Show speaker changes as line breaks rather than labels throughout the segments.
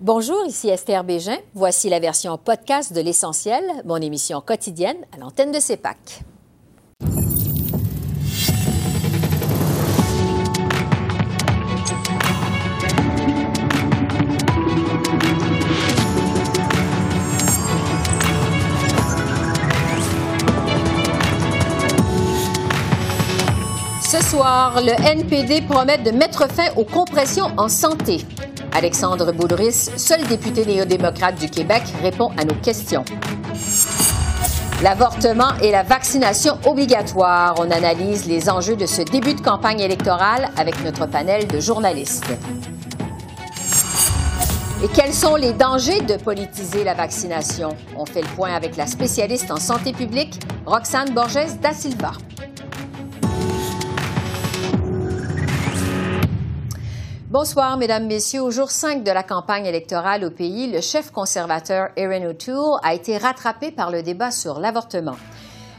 Bonjour, ici Esther Bégin. Voici la version podcast de L'Essentiel, mon émission quotidienne à l'antenne de CEPAC. Ce soir, le NPD promet de mettre fin aux compressions en santé. Alexandre Boulris, seul député néo-démocrate du Québec, répond à nos questions. L'avortement et la vaccination obligatoire. On analyse les enjeux de ce début de campagne électorale avec notre panel de journalistes. Et quels sont les dangers de politiser la vaccination? On fait le point avec la spécialiste en santé publique, Roxane Borges da Silva. Bonsoir, Mesdames, Messieurs. Au jour 5 de la campagne électorale au pays, le chef conservateur Erin O'Toole a été rattrapé par le débat sur l'avortement.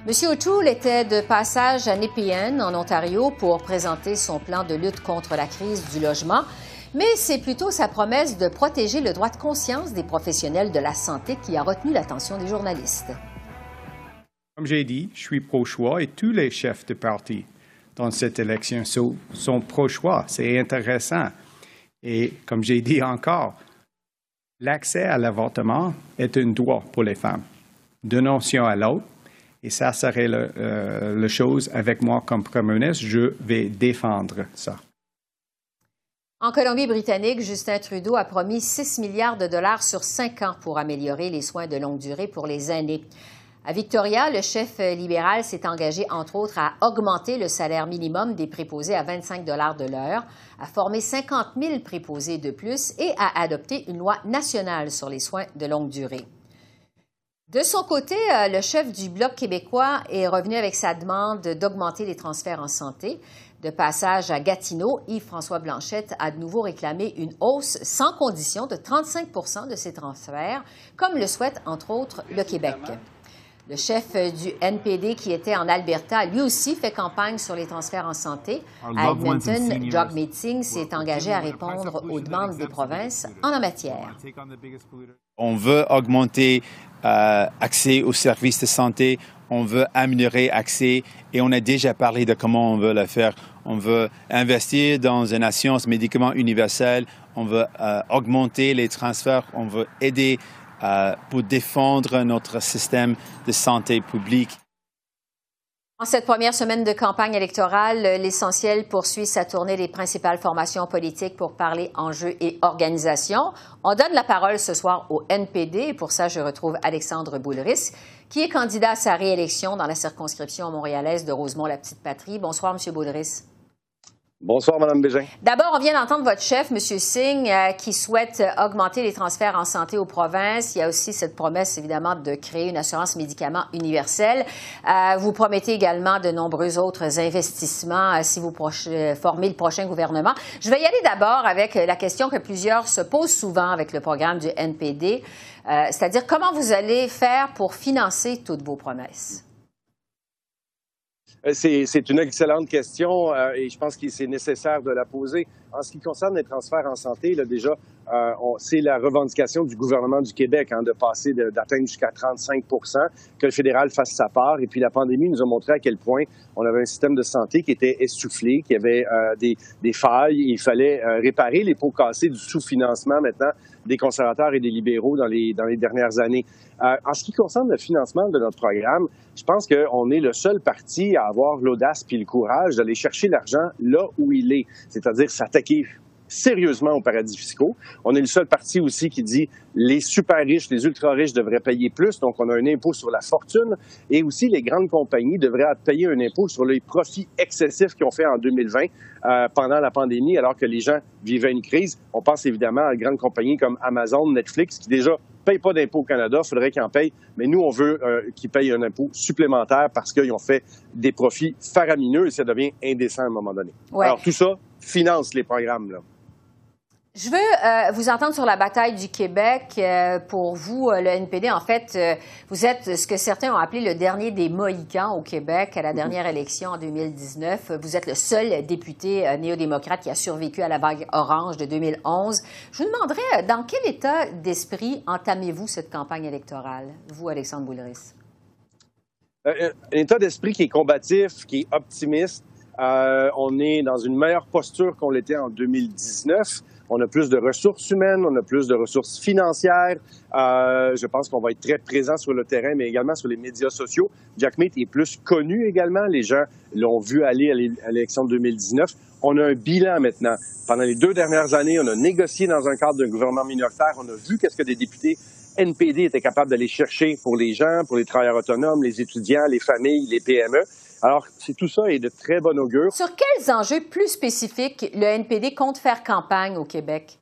M. O'Toole était de passage à Nepean, en Ontario, pour présenter son plan de lutte contre la crise du logement, mais c'est plutôt sa promesse de protéger le droit de conscience des professionnels de la santé qui a retenu l'attention des journalistes.
Comme j'ai dit, je suis pro-choix et tous les chefs de parti dans cette élection sont, pro-choix. C'est intéressant. Et comme j'ai dit encore, l'accès à l'avortement est un droit pour les femmes, d'une nation à l'autre. Et ça serait la euh, chose avec moi comme Premier ministre. Je vais défendre ça.
En Colombie-Britannique, Justin Trudeau a promis 6 milliards de dollars sur 5 ans pour améliorer les soins de longue durée pour les aînés. À Victoria, le chef libéral s'est engagé, entre autres, à augmenter le salaire minimum des préposés à 25 de l'heure, à former 50 000 préposés de plus et à adopter une loi nationale sur les soins de longue durée. De son côté, euh, le chef du Bloc québécois est revenu avec sa demande d'augmenter les transferts en santé. De passage à Gatineau, Yves-François Blanchette a de nouveau réclamé une hausse sans condition de 35% de ces transferts, comme le souhaite entre autres le Québec. Le chef du NPD qui était en Alberta, lui aussi fait campagne sur les transferts en santé. À Edmonton, Jog Meeting s'est engagé à répondre aux demandes des provinces en la matière.
On veut augmenter l'accès euh, aux services de santé, on veut améliorer l'accès et on a déjà parlé de comment on veut le faire. On veut investir dans une assurance médicament universelle, on veut euh, augmenter les transferts, on veut aider euh, pour défendre notre système de santé publique.
En cette première semaine de campagne électorale, l'essentiel poursuit sa tournée des principales formations politiques pour parler enjeux et organisation. On donne la parole ce soir au NPD pour ça, je retrouve Alexandre Boulris, qui est candidat à sa réélection dans la circonscription montréalaise de Rosemont-la-Petite-Patrie. Bonsoir, M. Boulris.
Bonsoir, Mme Bégin.
D'abord, on vient d'entendre votre chef, M. Singh, euh, qui souhaite augmenter les transferts en santé aux provinces. Il y a aussi cette promesse, évidemment, de créer une assurance médicaments universelle. Euh, vous promettez également de nombreux autres investissements euh, si vous formez le prochain gouvernement. Je vais y aller d'abord avec la question que plusieurs se posent souvent avec le programme du NPD, c'est-à-dire comment vous allez faire pour financer toutes vos promesses?
Euh, c'est une excellente question euh, et je pense que c'est nécessaire de la poser. En ce qui concerne les transferts en santé, là, déjà, euh, c'est la revendication du gouvernement du Québec hein, de passer d'atteindre jusqu'à 35% que le fédéral fasse sa part. Et puis la pandémie nous a montré à quel point on avait un système de santé qui était essoufflé, qui avait des, des, failles. Il fallait réparer les pots cassés du sous-financement maintenant des conservateurs et des libéraux dans les, dans les dernières années. Euh, en ce qui concerne le financement de notre programme, je pense qu'on est le seul parti à avoir l'audace puis le courage d'aller chercher l'argent là où il est, c'est-à-dire sérieusement aux paradis fiscaux. On est le seul parti aussi qui dit les super riches, les ultra riches devraient payer plus, donc on a un impôt sur la fortune, et aussi les grandes compagnies devraient payer un impôt sur les profits excessifs qu'ils ont fait en 2020 euh, pendant la pandémie, alors que les gens vivaient une crise. On pense évidemment à grandes compagnies comme Amazon, Netflix, qui déjà payent pas d'impôt au Canada, il faudrait qu'ils en payent, mais nous, on veut euh, qu'ils payent un impôt supplémentaire parce qu'ils ont fait des profits faramineux et ça devient indécent à un moment donné. Alors tout ça finance les programmes. Là.
Je veux euh, vous entendre sur la bataille du Québec. Euh, pour vous, euh, le NPD, en fait, vous êtes ce que certains ont appelé le dernier des Mohicans au Québec à la dernière élection en 2019. Vous êtes le seul député néo-démocrate qui a survécu à la vague orange de 2011. Je vous demanderais, dans quel état d'esprit entamez-vous cette campagne électorale, vous, Alexandre Boulris?
un état d'esprit qui est combatif, qui est optimiste. on est dans une meilleure posture qu'on l'était en 2019 on a plus de ressources humaines, on a plus de ressources financières. Euh, je pense qu'on va être très présent sur le terrain, mais également sur les médias sociaux. Jack Meat est plus connu également. Les gens l'ont vu aller à l'élection de 2019. On a un bilan maintenant. Pendant les deux dernières années, on a négocié dans un cadre d'un gouvernement minoritaire. On a vu qu'est-ce que des députés NPD étaient capables d'aller chercher pour les gens, pour les travailleurs autonomes, les étudiants, les familles, les PME. Alors, c'est tout ça est de très bon augure.
Sur quels enjeux plus spécifiques le NPD compte faire campagne au Québec?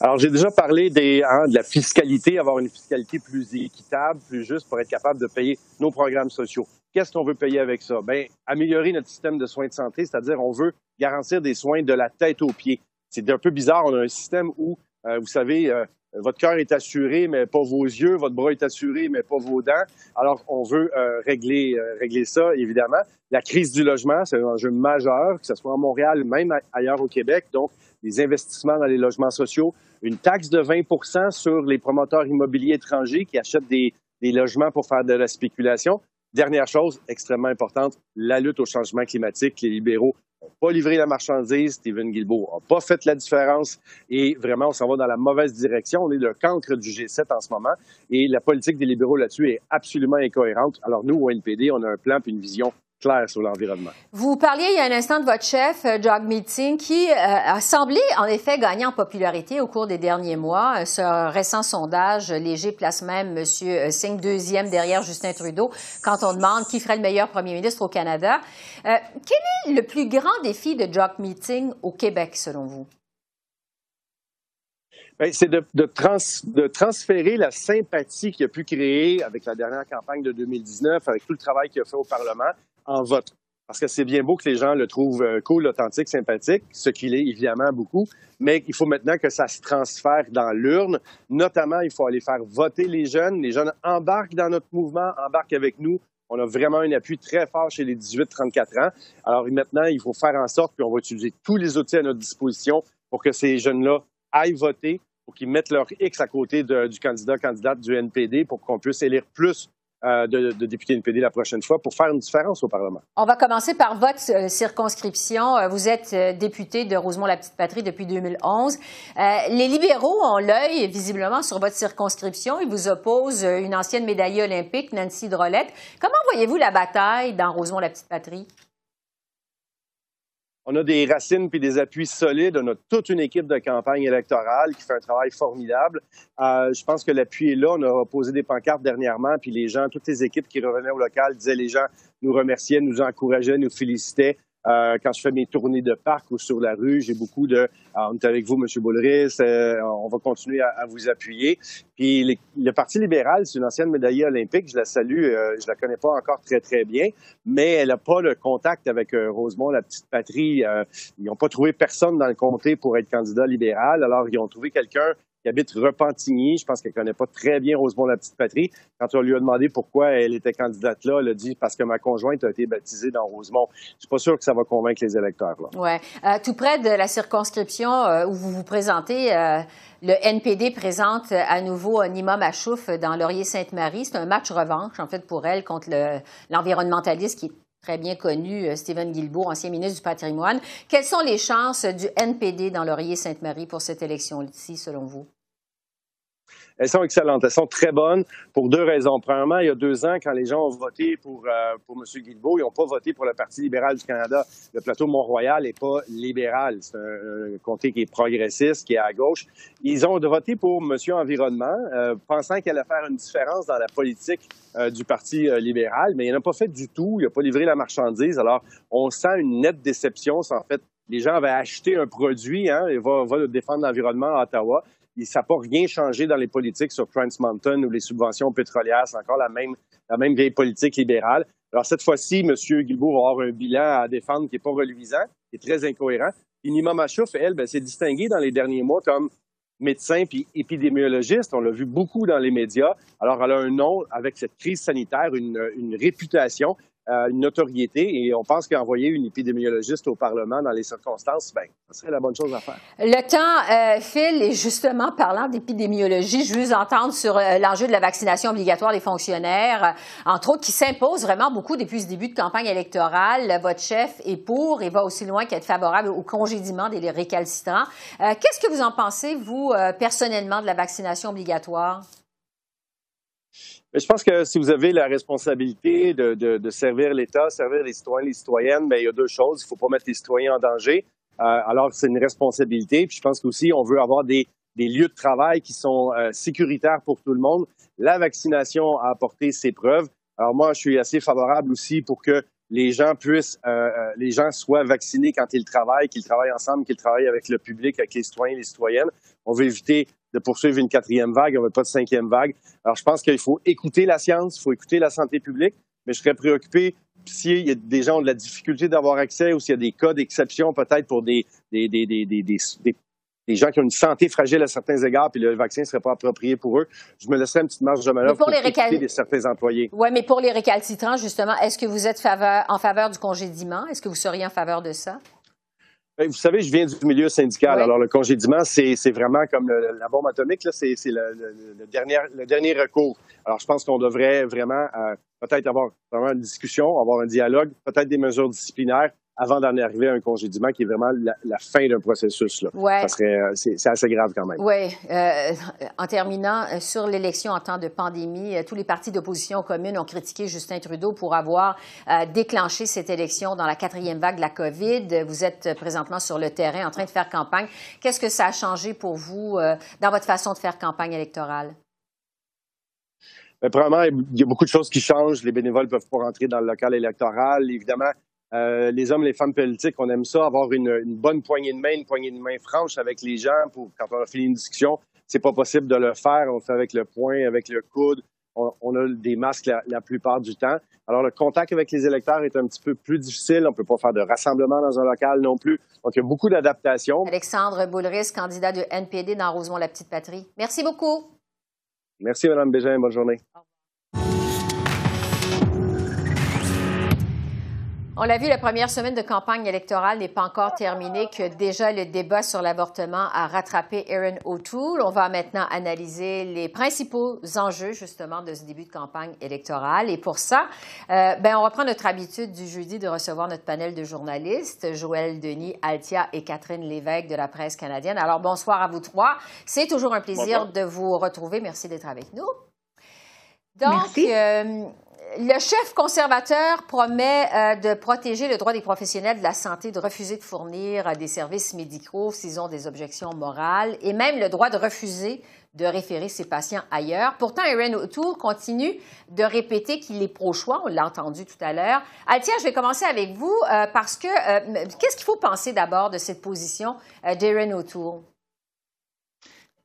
Alors, j'ai déjà parlé des, hein, de la fiscalité, avoir une fiscalité plus équitable, plus juste pour être capable de payer nos programmes sociaux. Qu'est-ce qu'on veut payer avec ça? Bien, améliorer notre système de soins de santé, c'est-à-dire on veut garantir des soins de la tête aux pieds. C'est un peu bizarre, on a un système où, euh, vous savez, euh, euh, votre cœur est assuré, mais pas vos yeux. Votre bras est assuré, mais pas vos dents. Alors, on veut euh, régler, euh, régler ça, évidemment. La crise du logement, c'est un enjeu majeur, que ce soit à Montréal, même ailleurs au Québec. Donc, des investissements dans les logements sociaux, une taxe de 20% sur les promoteurs immobiliers étrangers qui achètent des, des logements pour faire de la spéculation. Dernière chose extrêmement importante, la lutte au changement climatique. Les libéraux n'ont pas livré la marchandise. Stephen Guilbeault n'a pas fait la différence. Et vraiment, on s'en va dans la mauvaise direction. On est le cancre du G7 en ce moment. Et la politique des libéraux là-dessus est absolument incohérente. Alors nous, au NPD, on a un plan et une vision clair sur l'environnement.
Vous parliez il y a un instant de votre chef, euh, Jog Meeting, qui euh, a semblé en effet gagner en popularité au cours des derniers mois. Euh, ce récent sondage léger place même M. Singh deuxième derrière Justin Trudeau quand on demande qui ferait le meilleur premier ministre au Canada. quel est le plus grand défi de Jog Meeting au Québec, selon vous?
Ben, c'est de, de, de, transférer la sympathie qu'il a pu créer avec la dernière campagne de 2019, avec tout le travail qu'il a fait au Parlement, en vote. Parce que c'est bien beau que les gens le trouvent euh, cool, authentique, sympathique, ce qu'il est évidemment beaucoup, mais il faut maintenant que ça se transfère dans l'urne. Notamment, il faut aller faire voter les jeunes. Les jeunes embarquent dans notre mouvement, embarquent avec nous. On a vraiment un appui très fort chez les 18-34 ans. Alors maintenant, il faut faire en sorte, qu'on va utiliser tous les outils à notre disposition pour que ces jeunes-là aillent voter, pour qu'ils mettent leur X à côté du candidat, candidate du NPD, pour qu'on puisse élire plus de, de, députés NPD la prochaine fois pour faire une différence au Parlement.
On va commencer par votre euh, circonscription. Euh, vous êtes député de Rosemont-la-Petite-Patrie depuis 2011. les libéraux ont l'œil visiblement sur votre circonscription. Ils vous opposent une ancienne médaillée olympique, Nancy Drolette. Comment voyez-vous la bataille dans Rosemont-la-Petite-Patrie?
On a des racines puis des appuis solides. On a toute une équipe de campagne électorale qui fait un travail formidable. Euh, je pense que l'appui est là. On a posé des pancartes dernièrement, puis les gens, toutes les équipes qui revenaient au local disaient les gens nous remerciaient, nous encourageaient, nous félicitaient. Euh, quand je fais mes tournées de parc ou sur la rue, j'ai beaucoup de ah, on est avec vous, M. Boulris, euh, on va continuer à, vous appuyer. Puis le Parti libéral, c'est une ancienne médaillée olympique, je la salue, euh, je la connais pas encore très, très bien, mais elle n'a pas le contact avec Rosemont, la petite patrie. ils n'ont pas trouvé personne dans le comté pour être candidat libéral, alors ils ont trouvé quelqu'un qui habite Repentigny. Je pense qu'elle connaît pas très bien Rosemont, la petite patrie. Quand on lui a demandé pourquoi elle était candidate là, elle a dit parce que ma conjointe a été baptisée dans Rosemont. Je suis pas sûr que ça va convaincre les électeurs. Là.
Ouais. Euh, tout près de la circonscription euh, où vous vous présentez, euh, le NPD présente à nouveau Nima Machouf dans Laurier-Sainte-Marie. C'est un match revanche, en fait, pour elle contre l'environnementaliste qui est très bien connu, Stephen Guilbeault, ancien ministre du patrimoine. Quelles sont les chances du NPD dans Laurier-Sainte-Marie pour cette élection-ci, selon vous?
Elles sont excellentes. Elles sont très bonnes pour deux raisons. Premièrement, il y a deux ans, quand les gens ont voté pour, euh, pour M. Guilbeault, ils n'ont pas voté pour le Parti libéral du Canada. Le plateau Mont-Royal n'est pas libéral. C'est un, comté qui est progressiste, qui est à gauche. Ils ont voté pour M. Environnement, euh, pensant qu'elle allait faire une différence dans la politique euh, du Parti libéral, mais il n'a pas fait du tout. Il n'a pas livré la marchandise. Alors, on sent une nette déception. En fait, les gens avaient acheté un produit, hein, et va, va défendre l'environnement à Ottawa ça n'a pas rien changé dans les politiques sur Trans Mountain ou les subventions pétrolières. C'est encore la même, vieille politique libérale. Alors, cette fois-ci, M. Guilbeault va avoir un bilan à défendre qui n'est pas reluisant, qui est très incohérent. Nima Machouf, elle, ben, s'est distinguée dans les derniers mois comme médecin puis épidémiologiste. On l'a vu beaucoup dans les médias. Alors, elle a un nom avec cette crise sanitaire, une réputation. Euh, une notoriété et on pense qu'envoyer une épidémiologiste au Parlement dans les circonstances, ben, ça serait la bonne chose à faire.
Le temps euh, file et justement, parlant d'épidémiologie, je veux entendre sur euh, l'enjeu de la vaccination obligatoire des fonctionnaires, entre autres, qui s'impose vraiment beaucoup depuis ce début de campagne électorale. Votre chef est pour et va aussi loin qu'être favorable au congédiement des récalcitrants. Qu'est-ce que vous en pensez, vous, personnellement, de la vaccination obligatoire?
Je pense que si vous avez la responsabilité de, servir l'État, servir les citoyens, les citoyennes, bien, il y a deux choses. Il ne faut pas mettre les citoyens en danger. Euh, alors, c'est une responsabilité. Puis je pense qu'aussi, on veut avoir des, des lieux de travail qui sont euh, sécuritaires pour tout le monde. La vaccination a apporté ses preuves. Alors moi, je suis assez favorable aussi pour que les gens puissent, euh, euh les gens soient vaccinés quand ils travaillent, qu'ils travaillent ensemble, qu'ils travaillent avec le public, avec les citoyens et les citoyennes. On veut éviter de poursuivre une quatrième vague, on veut pas de cinquième vague. Alors, je pense qu'il faut écouter la science, il faut écouter la santé publique, mais je serais préoccupé s'il y a des gens qui ont de la difficulté d'avoir accès ou s'il y a des cas d'exception peut-être pour des, des, des, des, des gens qui ont une santé fragile à certains égards, puis le vaccin ne serait pas approprié pour eux. Je me laisserais une petite marge de manœuvre pour, pour les certains employés.
Oui, mais pour les récalcitrants, justement, est-ce que vous êtes faveur, en faveur du congédiement? Est-ce que vous seriez en faveur de ça?
Ben, vous savez, je viens du milieu syndical. Alors, le congédiement, c'est vraiment comme la bombe atomique, c'est le, dernier, le dernier recours. Alors, je pense qu'on devrait vraiment euh, peut-être avoir vraiment une discussion, avoir un dialogue, peut-être des mesures disciplinaires, avant d'en arriver à un congédiement qui est vraiment la, fin d'un processus. Là.
Ouais.
Ça serait, euh, c'est, assez grave quand même.
Oui. Euh, en terminant, euh, sur l'élection en temps de pandémie, tous les partis d'opposition commune ont critiqué Justin Trudeau pour avoir déclenché cette élection dans la quatrième vague de la COVID. Vous êtes présentement sur le terrain en train de faire campagne. Qu'est-ce que ça a changé pour vous dans votre façon de faire campagne électorale?
Bien, premièrement, il y a beaucoup de choses qui changent. Les bénévoles ne peuvent pas rentrer dans le local électoral. Évidemment, euh, les hommes, les femmes politiques, on aime ça, avoir une, bonne poignée de main, une poignée de main franche avec les gens pour quand on a fini une discussion. C'est pas possible de le faire. On le fait avec le poing, avec le coude. On, a des masques la, plupart du temps. Alors, le contact avec les électeurs est un petit peu plus difficile. On peut pas faire de rassemblement dans un local non plus. Donc, il y a beaucoup d'adaptations.
Alexandre Boulris, candidat de NPD dans Rosemont-la-Petite-Patrie. Merci beaucoup.
Merci, Mme Bégin. Bonne journée.
On l'a vu, la première semaine de campagne électorale n'est pas encore terminée, que déjà le débat sur l'avortement a rattrapé Erin O'Toole. On va maintenant analyser les principaux enjeux, justement, de ce début de campagne électorale. Et pour ça, euh, ben, on reprend notre habitude du jeudi de recevoir notre panel de journalistes, Joël Denis, Altia et Catherine Lévesque de la presse canadienne. Alors, bonsoir à vous trois. C'est toujours un plaisir de vous retrouver. Merci d'être avec nous. Donc, Merci. Euh, le chef conservateur promet euh, de protéger le droit des professionnels de la santé de refuser de fournir euh, des services médicaux s'ils ont des objections morales et même le droit de refuser de référer ses patients ailleurs. Pourtant, Erin O'Toole continue de répéter qu'il est pro-choix. On l'a entendu tout à l'heure. Altia, je vais commencer avec vous euh, parce que qu'est-ce qu'il faut penser d'abord de cette position d'Erin O'Toole?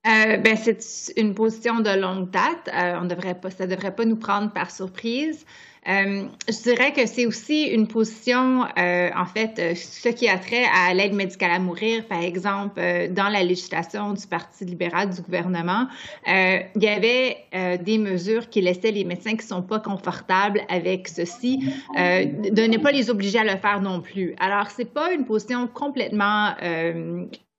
Euh, ben, c'est une position de longue date. Euh, on devrait pas, ça ne devrait pas nous prendre par surprise. Euh, je dirais que c'est aussi une position, euh, en fait, ce qui a trait à l'aide médicale à mourir, par exemple, dans la législation du Parti libéral du gouvernement, il y avait des mesures qui laissaient les médecins qui sont pas confortables avec ceci, de ne pas les obliger à le faire non plus. Alors, c'est pas une position complètement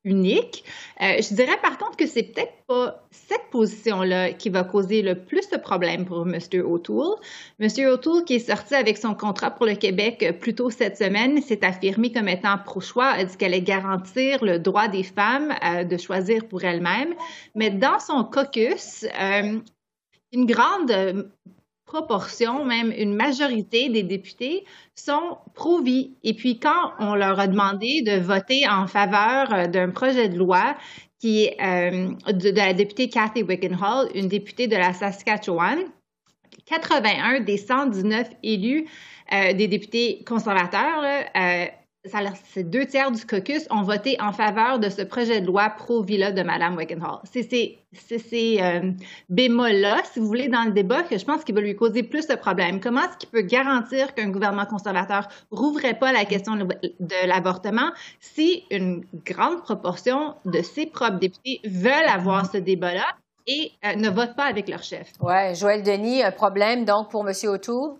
unique. Euh, je dirais par contre que c'est peut-être pas cette position-là qui va causer le plus de problèmes pour M. O'Toole. M. O'Toole, qui est sorti avec son contrat pour le Québec euh, plus tôt cette semaine, s'est affirmé comme étant pro-choix, a dit qu'elle allait garantir le droit des femmes euh, de choisir pour elles-mêmes. Mais dans son caucus, une grande proportion, même une majorité des députés sont pro-vie. Et puis quand on leur a demandé de voter en faveur euh, d'un projet de loi qui est euh, de, la députée Kathy Wickenhall, une députée de la Saskatchewan, 81 des 119 élus euh, des députés conservateurs c'est deux tiers du caucus ont voté en faveur de ce projet de loi pro-villa de Mme Wickenhall. C'est ces euh, bémols-là, si vous voulez, dans le débat, que je pense qu'il va lui causer plus de problèmes. Comment est-ce qu'il peut garantir qu'un gouvernement conservateur rouvrait pas la question de l'avortement si une grande proportion de ses propres députés veulent avoir ce débat-là et euh, ne votent pas avec leur chef?
Oui, Joël Denis, un problème donc pour M. O'Toole?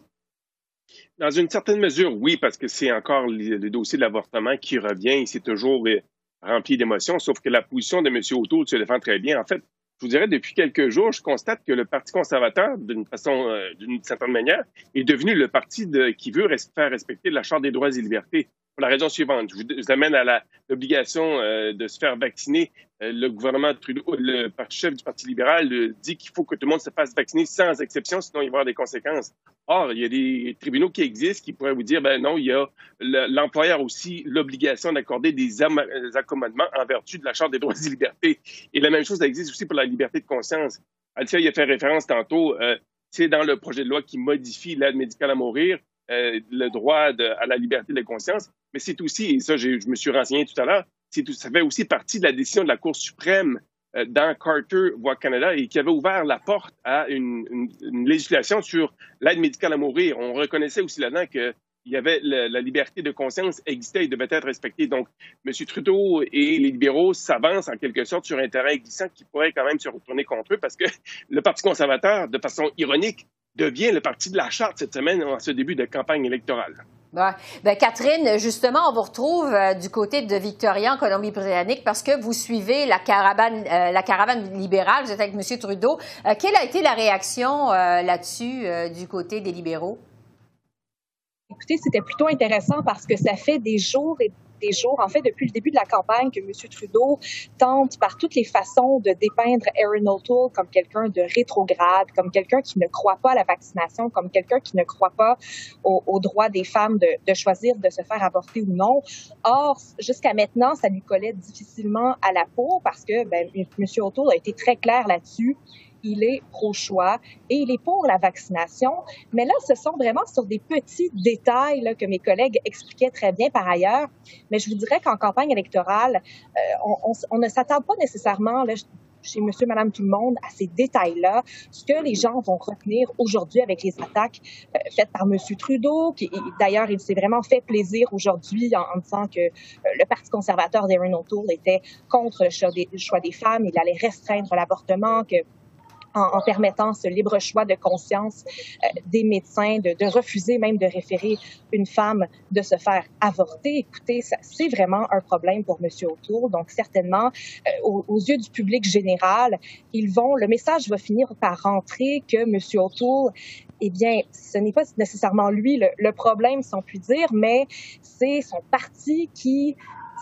Dans une certaine mesure, oui, parce que c'est encore le, dossier de l'avortement qui revient et c'est toujours euh, rempli d'émotions, sauf que la position de M. O'Toole se défend très bien. En fait, je vous dirais, depuis quelques jours, je constate que le Parti conservateur, d'une façon, euh, d'une certaine manière, est devenu le parti qui veut faire respecter la Charte des droits et libertés pour la raison suivante. Je vous, amène à l'obligation euh, de se faire vacciner. Euh, le gouvernement Trudeau, le chef du Parti libéral dit qu'il faut que tout le monde se fasse vacciner sans exception, sinon il va y avoir des conséquences. Or, il y a des tribunaux qui existent qui pourraient vous dire, ben non, il y a l'employeur aussi l'obligation d'accorder des, accommodements en vertu de la Charte des droits et libertés. Et la même chose, existe aussi pour la liberté de conscience. Alicia il a fait référence tantôt, euh, c'est dans le projet de loi qui modifie l'aide médicale à mourir. Euh, le droit à la liberté de conscience, mais c'est aussi, et ça je me suis renseigné tout à l'heure, ça fait aussi partie de la décision de la Cour suprême euh, dans Carter, voix Canada, et qui avait ouvert la porte à une, législation sur l'aide médicale à mourir. On reconnaissait aussi là-dedans que il y avait la, liberté de conscience existait et devait être respectée. Donc, M. Trudeau et les libéraux s'avancent en quelque sorte sur un terrain glissant qui pourrait quand même se retourner contre eux parce que le Parti conservateur, de façon ironique, devient le parti de la charte cette semaine en ce début de campagne électorale.
Ben, Catherine, justement, on vous retrouve euh, du côté de Victoria en Colombie-Britannique parce que vous suivez la caravane, euh, la caravane libérale. Vous êtes avec M. Trudeau. Euh, quelle a été la réaction là-dessus du côté des libéraux?
Écoutez, c'était plutôt intéressant parce que ça fait des jours et en fait, depuis le début de la campagne, que M. Trudeau tente par toutes les façons de dépeindre Aaron O'Toole comme quelqu'un de rétrograde, comme quelqu'un qui ne croit pas à la vaccination, comme quelqu'un qui ne croit pas au, droit des femmes de, de, choisir de se faire avorter ou non. Or, jusqu'à maintenant, ça lui collait difficilement à la peau parce que ben, M. O'Toole a été très clair là-dessus il est pro-choix et il est pour la vaccination. Mais là, ce sont vraiment sur des petits détails que mes collègues expliquaient très bien par ailleurs. Mais je vous dirais qu'en campagne électorale, euh, on, ne s'attend pas nécessairement là, chez Monsieur, Madame, tout le monde à ces détails-là. Ce que les gens vont retenir aujourd'hui avec les attaques euh, faites par Monsieur Trudeau, qui d'ailleurs il s'est vraiment fait plaisir aujourd'hui en, disant que euh, le Parti conservateur d'Aaron O'Toole était contre le choix, des, le choix des femmes, il allait restreindre l'avortement, que en, permettant ce libre choix de conscience euh, des médecins, de, de, refuser même de référer une femme de se faire avorter. Écoutez, c'est vraiment un problème pour M. O'Toole. Donc, certainement, euh, aux, yeux du public général, ils vont, le message va finir par rentrer que M. O'Toole eh bien, ce n'est pas nécessairement lui le, le, problème, si on peut dire, mais c'est son parti qui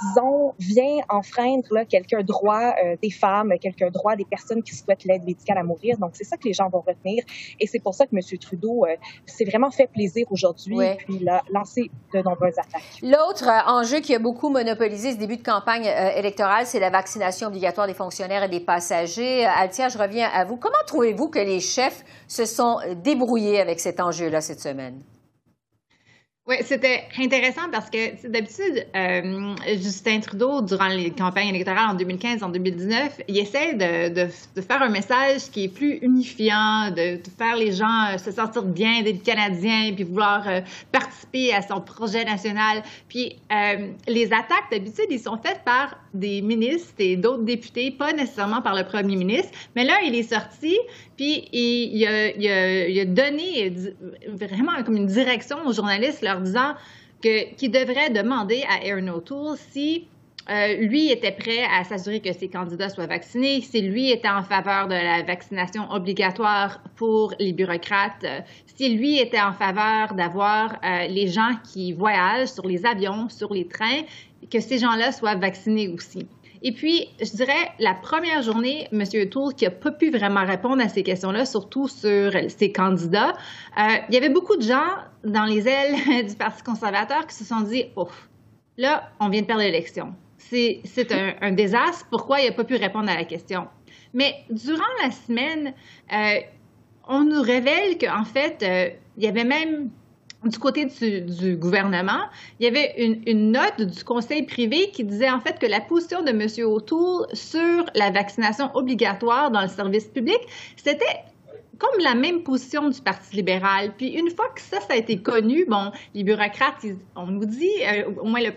disons, vient enfreindre là, quelques droits euh, des femmes, quelques droits des personnes qui souhaitent l'aide médicale à mourir. Donc, c'est ça que les gens vont retenir. Et c'est pour ça que M. Trudeau euh, s'est vraiment fait plaisir aujourd'hui et puis il a lancé de nombreuses attaques.
L'autre euh, enjeu qui a beaucoup monopolisé ce début de campagne électorale, c'est la vaccination obligatoire des fonctionnaires et des passagers. Altia, je reviens à vous. Comment trouvez-vous que les chefs se sont débrouillés avec cet enjeu-là cette semaine?
Oui, c'était intéressant parce que d'habitude, euh, Justin Trudeau, durant les campagnes électorales en 2015, en 2019, il essaie de, de, de faire un message qui est plus unifiant, de, faire les gens euh, se sentir bien d'être Canadiens, puis vouloir euh, participer à son projet national. Puis les attaques, d'habitude, ils sont faites par des ministres et d'autres députés, pas nécessairement par le premier ministre. Mais là, il est sorti, puis il, a, donné vraiment comme une direction aux journalistes, leur disant qu'il devrait demander à Aaron O'Toole si euh, lui était prêt à s'assurer que ses candidats soient vaccinés, si lui était en faveur de la vaccination obligatoire pour les bureaucrates, euh, si lui était en faveur d'avoir euh, les gens qui voyagent sur les avions, sur les trains, que ces gens-là soient vaccinés aussi. Et puis, je dirais, la première journée, M. O'Toole, qui n'a pas pu vraiment répondre à ces questions-là, surtout sur ses candidats, euh, il y avait beaucoup de gens dans les ailes du Parti conservateur qui se sont dit, oh, là, on vient de perdre l'élection. C'est un, un, désastre. Pourquoi il n'a pas pu répondre à la question? Mais durant la semaine, euh, on nous révèle qu'en fait, euh, il y avait même du côté du, gouvernement, il y avait une, note du conseil privé qui disait en fait que la position de M. O'Toole sur la vaccination obligatoire dans le service public, c'était comme la même position du Parti libéral. Puis une fois que ça, ça a été connu, bon, les bureaucrates, on nous dit, euh, au moins le,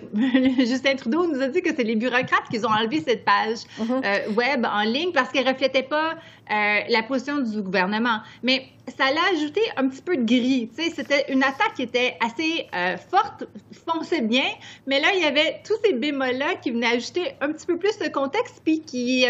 Justin Trudeau nous a dit que c'est les bureaucrates qui ont enlevé cette page mm-hmm. euh, web en ligne parce qu'elle reflétait pas euh, la position du gouvernement. Mais ça l'a ajouté un petit peu de gris. Tu sais, c'était une attaque qui était assez forte, fonçait bien, mais là, il y avait tous ces bémols-là qui venaient ajouter un petit peu plus de contexte, puis qui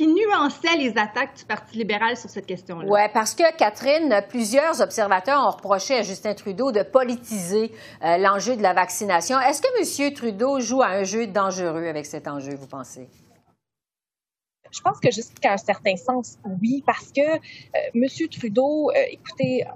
qui nuançait les attaques du Parti libéral sur cette question-là.
Oui, parce que, Catherine, plusieurs observateurs ont reproché à Justin Trudeau de politiser euh, l'enjeu de la vaccination. Est-ce que M. Trudeau joue à un jeu dangereux avec cet enjeu, vous pensez?
Je pense que jusqu'à un certain sens, oui, parce que euh, M. Trudeau, euh, écoutez,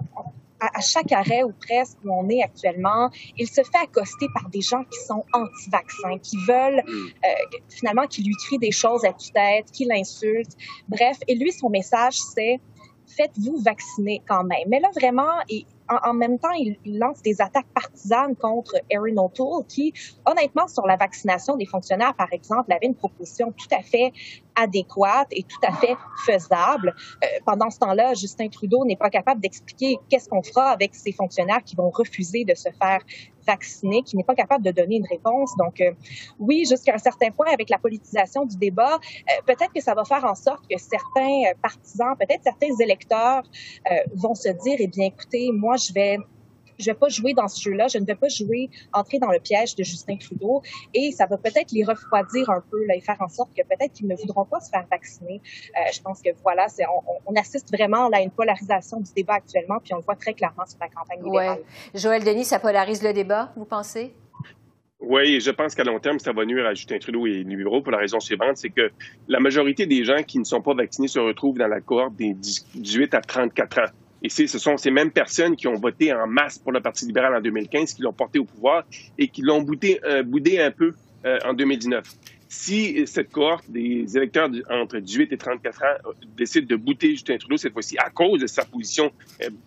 à, chaque arrêt ou presque où on est actuellement, il se fait accoster par des gens qui sont anti-vaccins, qui veulent mm. euh, finalement, qui lui crient des choses à tue-tête, qui l'insultent. Bref, et lui, son message, c'est faites-vous vacciner quand même. Mais là, vraiment, et en, même temps, il, lance des attaques partisanes contre Erin O'Toole, qui, honnêtement, sur la vaccination des fonctionnaires, par exemple, avait une proposition tout à fait adéquate et tout à fait faisable. Euh, pendant ce temps-là, Justin Trudeau n'est pas capable d'expliquer qu'est-ce qu'on fera avec ces fonctionnaires qui vont refuser de se faire vacciner, qui n'est pas capable de donner une réponse. Donc, euh, oui, jusqu'à un certain point, avec la politisation du débat, euh, peut-être que ça va faire en sorte que certains partisans, peut-être certains électeurs vont se dire, eh bien, écoutez, moi, je vais je vais pas jouer dans ce jeu-là, je ne vais pas jouer, entrer dans le piège de Justin Trudeau et ça va peut-être les refroidir un peu là, et faire en sorte que peut-être qu'ils ne voudront pas se faire vacciner. Euh, je pense que voilà, c'est, on, on, assiste vraiment là, à une polarisation du débat actuellement, puis on le voit très clairement sur la campagne libérale.
Ouais. Joël Denis, ça polarise le débat, vous pensez?
Oui, je pense qu'à long terme, ça va nuire à Justin Trudeau et les libéraux pour la raison suivante, c'est que la majorité des gens qui ne sont pas vaccinés se retrouvent dans la cohorte des 18 à 34 ans. Et ce sont ces mêmes personnes qui ont voté en masse pour le Parti libéral en 2015, qui l'ont porté au pouvoir et qui l'ont boudé, euh, un peu euh, en 2019. Si cette cohorte des électeurs entre 18 et 34 ans euh, décide de bouter Justin Trudeau cette fois-ci à cause de sa position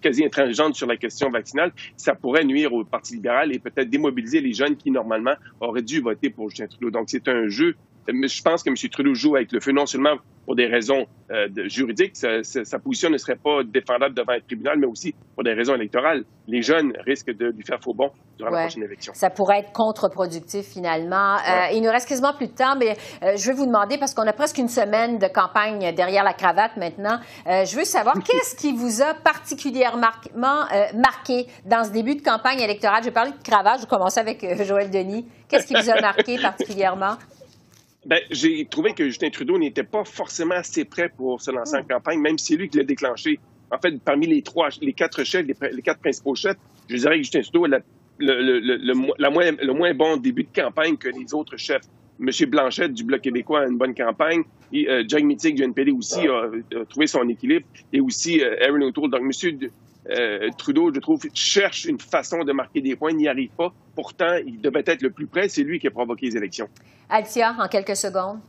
quasi intransigeante sur la question vaccinale, ça pourrait nuire au Parti libéral et peut-être démobiliser les jeunes qui, normalement, auraient dû voter pour Justin Trudeau. Donc, c'est un jeu je pense que M. Trudeau joue avec le feu non seulement pour des raisons euh, juridiques, sa, position ne serait pas défendable devant un tribunal, mais aussi pour des raisons électorales. Les jeunes risquent de lui faire faux bon durant la prochaine élection.
Ça pourrait être contre-productif finalement. Euh, il nous reste quasiment plus de temps, mais euh, je vais vous demander, parce qu'on a presque une semaine de campagne derrière la cravate maintenant, je veux savoir qu'est-ce qui vous a particulièrement marqué dans ce début de campagne électorale? Je vais parler de cravate, je vais commencer avec Joël Denis. Qu'est-ce qui vous a marqué particulièrement?
Ben, j'ai trouvé que Justin Trudeau n'était pas forcément assez prêt pour se lancer en hmm. campagne, même si c'est lui qui l'a déclenché. En fait, parmi les trois, les quatre chefs, les, quatre principaux chefs, je dirais que Justin Trudeau a le, le, la moins, le moins bon début de campagne que les autres chefs. M. Blanchette du Bloc québécois a une bonne campagne. Et, euh, Jack Mittig du NPD aussi a, trouvé son équilibre. Et aussi euh, Aaron O'Toole. Donc, M. Euh, Trudeau, je trouve, cherche une façon de marquer des points, n'y arrive pas. Pourtant, il devait être le plus près. C'est lui qui a provoqué les élections.
Altia, en quelques secondes.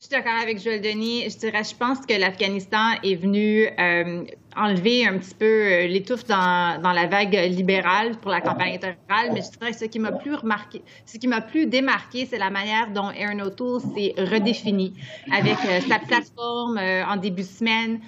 Je suis d'accord avec Joël Denis. Je dirais, je pense que l'Afghanistan est venu euh, enlever un petit peu euh, l'étouffe dans, dans, la vague libérale pour la campagne électorale. Mais je dirais que ce qui m'a plus remarqué, ce qui m'a plus démarqué, c'est la manière dont Aaron O'Toole s'est redéfini avec euh, sa plateforme en début de semaine,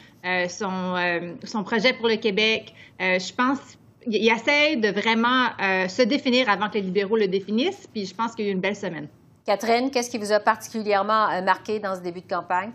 son, son projet pour le Québec. je pense il essaie de vraiment se définir avant que les libéraux le définissent. Puis je pense qu'il y a eu une belle semaine.
Catherine, qu'est-ce qui vous a particulièrement euh, marqué dans ce début de campagne?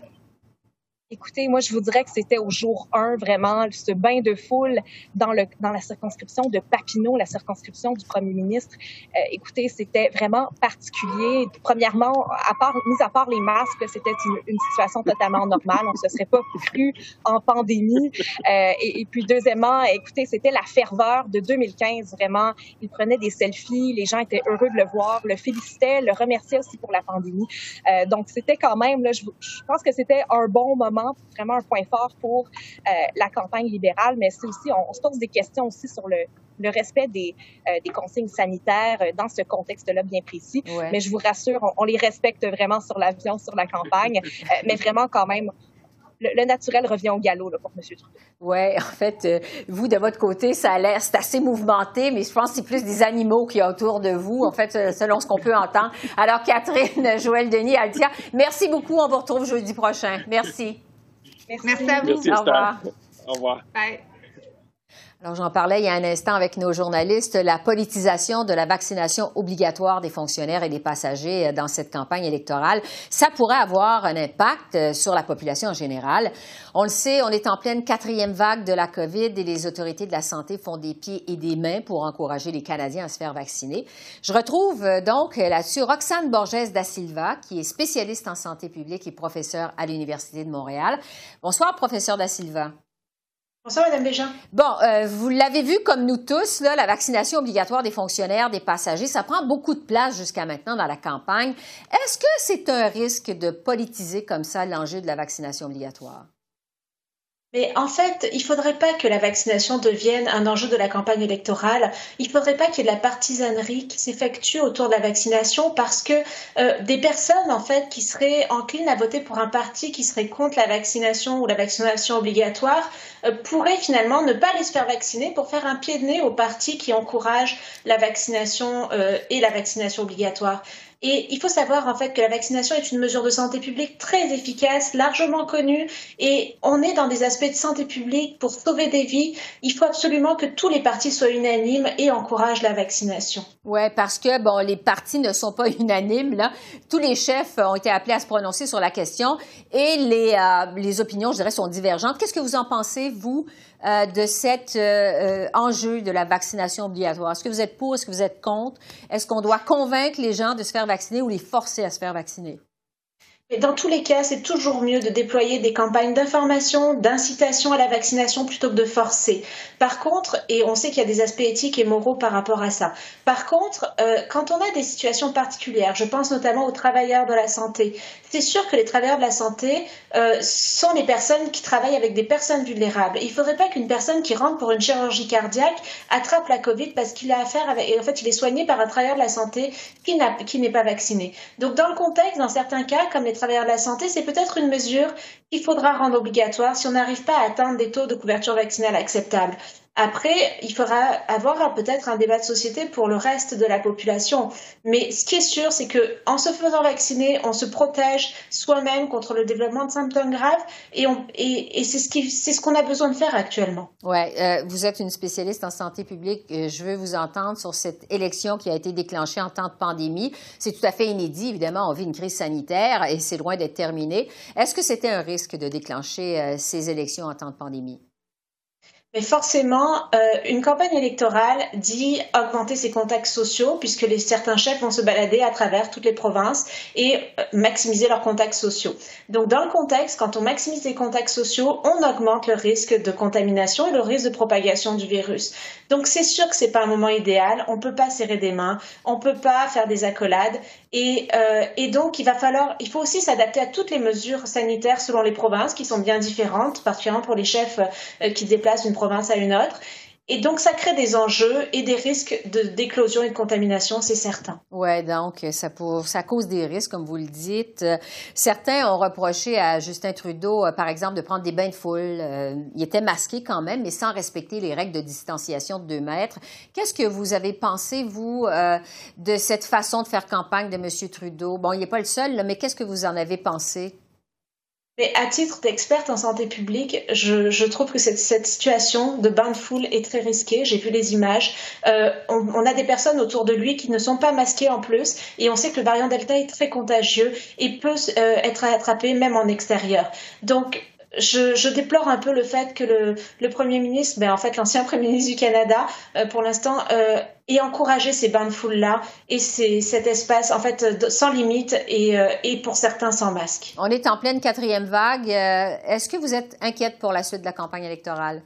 Écoutez, moi, je vous dirais que c'était au jour 1, vraiment, ce bain de foule dans, le, dans la circonscription de Papineau, la circonscription du premier ministre. Euh, écoutez, c'était vraiment particulier. Premièrement, à part, mis à part les masques, c'était une, situation totalement normale. On ne se serait pas cru en pandémie. Euh, et, et, puis, deuxièmement, écoutez, c'était la ferveur de 2015, vraiment. Il prenait des selfies, les gens étaient heureux de le voir, le félicitaient, le remerciaient aussi pour la pandémie. Euh, donc, c'était quand même, là, je, je pense que c'était un bon moment vraiment un point fort pour euh, la campagne libérale, mais c'est aussi, on, se pose des questions aussi sur le, respect des, euh, des, consignes sanitaires euh, dans ce contexte-là bien précis. Mais je vous rassure, on, les respecte vraiment sur l'avion, sur la campagne, mais vraiment quand même, le, naturel revient au galop là, pour M. Trudeau.
Oui, en fait, euh, vous, de votre côté, ça a l'air, c'est assez mouvementé, mais je pense que c'est plus des animaux qui y a autour de vous, en fait, selon ce qu'on peut entendre. Alors, Catherine, Joël, Denis, Altia, merci beaucoup. On vous retrouve jeudi prochain. Merci.
Merci, à vous.
Merci,
Au revoir.
Au revoir.
Bye.
Alors, j'en parlais il y a un instant avec nos journalistes, la politisation de la vaccination obligatoire des fonctionnaires et des passagers dans cette campagne électorale, ça pourrait avoir un impact sur la population en général. On le sait, on est en pleine quatrième vague de la COVID et les autorités de la santé font des pieds et des mains pour encourager les Canadiens à se faire vacciner. Je retrouve euh, donc là-dessus Roxane Borges da Silva, qui est spécialiste en santé publique et professeure à l'Université de Montréal. Bonsoir, professeur da Silva.
Bonsoir, Mme Bégin.
Bon, euh, vous l'avez vu comme nous tous, là, la vaccination obligatoire des fonctionnaires, des passagers, ça prend beaucoup de place jusqu'à maintenant dans la campagne. Est-ce que c'est un risque de politiser comme ça l'enjeu de la vaccination obligatoire?
Mais en fait, il ne faudrait pas que la vaccination devienne un enjeu de la campagne électorale. Il ne faudrait pas qu'il y ait de la partisanerie qui s'effectue autour de la vaccination parce que euh, des personnes, en fait, qui seraient enclines à voter pour un parti qui serait contre la vaccination ou la vaccination obligatoire euh, pourraient finalement ne pas se faire vacciner pour faire un pied de nez au parti qui encourage la vaccination euh, et la vaccination obligatoire. Et il faut savoir en fait que la vaccination est une mesure de santé publique très efficace, largement connue, et on est dans des aspects de santé publique pour sauver des vies. Il faut absolument que tous les partis soient unanimes et encouragent la vaccination.
Oui, parce que bon, les partis ne sont pas unanimes là. Tous les chefs ont été appelés à se prononcer sur la question et les, euh, les opinions, je dirais, sont divergentes. Qu'est-ce que vous en pensez, vous, euh, de cet euh, euh, enjeu de la vaccination obligatoire? Est-ce que vous êtes pour? Est-ce que vous êtes contre? Est-ce qu'on doit convaincre les gens de se faire vacciner ou les forcer à se faire vacciner?
Dans tous les cas, c'est toujours mieux de déployer des campagnes d'information, d'incitation à la vaccination plutôt que de forcer. Par contre, et on sait qu'il y a des aspects éthiques et moraux par rapport à ça. Par contre, euh, quand on a des situations particulières, je pense notamment aux travailleurs de la santé, c'est sûr que les travailleurs de la santé euh, sont les personnes qui travaillent avec des personnes vulnérables. Il ne faudrait pas qu'une personne qui rentre pour une chirurgie cardiaque attrape la Covid parce qu'il a affaire avec, et en fait, il est soigné par un travailleur de la santé qui n'est pas vacciné. Donc, dans le contexte, dans certains cas, comme les travailleurs de la santé, c'est peut-être une mesure qu'il faudra rendre obligatoire si on n'arrive pas à atteindre des taux de couverture vaccinale acceptables. Après, il faudra avoir peut-être un débat de société pour le reste de la population. Mais ce qui est sûr, c'est que en se faisant vacciner, on se protège soi-même contre le développement de symptômes graves et, et, et c'est ce qui, ce qu'on a besoin de faire actuellement.
Ouais, euh, vous êtes une spécialiste en santé publique. Euh, je veux vous entendre sur cette élection qui a été déclenchée en temps de pandémie. C'est tout à fait inédit, évidemment. On vit une crise sanitaire et c'est loin d'être terminé. Est-ce que c'était un risque de déclencher euh, ces élections en temps de pandémie?
Mais forcément, euh, une campagne électorale dit augmenter ses contacts sociaux, puisque certains chefs vont se balader à travers toutes les provinces et euh, maximiser leurs contacts sociaux. Donc, dans le contexte, quand on maximise les contacts sociaux, on augmente le risque de contamination et le risque de propagation du virus. Donc, c'est sûr que c'est pas un moment idéal. On peut pas serrer des mains, on peut pas faire des accolades, et, euh, donc il va falloir, il faut aussi s'adapter à toutes les mesures sanitaires selon les provinces, qui sont bien différentes, particulièrement pour les chefs euh, qui déplacent une province province à une autre. Et donc, ça crée des enjeux et des risques d'éclosion et de contamination, c'est certain.
Oui, donc, ça cause des risques, comme vous le dites. Certains ont reproché à Justin Trudeau, euh, par exemple, de prendre des bains de foule. Euh, il était masqué quand même, mais sans respecter les règles de distanciation de deux mètres. Qu'est-ce que vous avez pensé, vous, euh, de cette façon de faire campagne de M. Trudeau? Bon, il n'est pas le seul, mais qu'est-ce que vous en avez pensé?
Mais à titre d'experte en santé publique, je, trouve que cette, situation de bain de foule est très risquée. J'ai vu les images. Euh, on, on, a des personnes autour de lui qui ne sont pas masquées en plus, et on sait que le variant Delta est très contagieux et peut euh, être attrapé même en extérieur. Donc je, je, déplore un peu le fait que le, le Premier ministre, ben en fait l'ancien Premier ministre du Canada, euh, pour l'instant, euh, ait encouragé ces bains de foule-là et cet espace en fait sans limite et, euh, et, pour certains sans masque.
On est en pleine quatrième vague. Euh, est-ce que vous êtes inquiète pour la suite de la campagne électorale?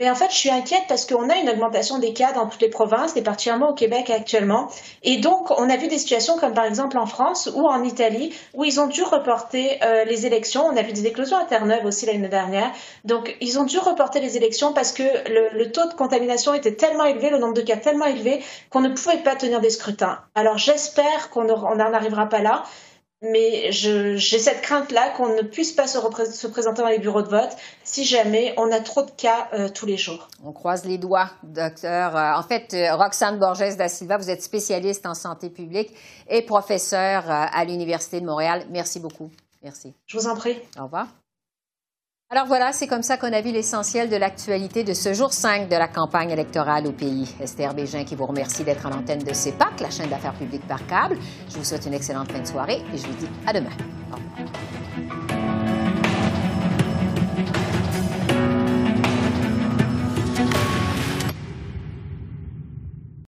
Mais en fait, je suis inquiète parce qu'on a une augmentation des cas dans toutes les provinces, et particulièrement au Québec actuellement. Et donc, on a vu des situations comme par exemple en France ou en Italie, où ils ont dû reporter euh, les élections. On a vu des éclosions à Terre-Neuve aussi l'année dernière. Donc, ils ont dû reporter les élections parce que le, le taux de contamination était tellement élevé, le nombre de cas tellement élevé, qu'on ne pouvait pas tenir des scrutins. Alors, j'espère qu'on n'en arrivera pas là. Mais j'ai cette crainte-là qu'on ne puisse pas se, se, présenter dans les bureaux de vote si jamais on a trop de cas euh, tous les jours.
On croise les doigts, docteur. Euh, en fait, euh, Roxane Borges da Silva, vous êtes spécialiste en santé publique et professeur à l'Université de Montréal. Merci beaucoup. Merci.
Je vous en prie.
Au revoir. Alors voilà, c'est comme ça qu'on a vu l'essentiel de l'actualité de ce jour 5 de la campagne électorale au pays. Esther Bégin qui vous remercie d'être à l'antenne de CEPAC, la chaîne d'affaires publiques par câble. Je vous souhaite une excellente fin de soirée et je vous dis à demain.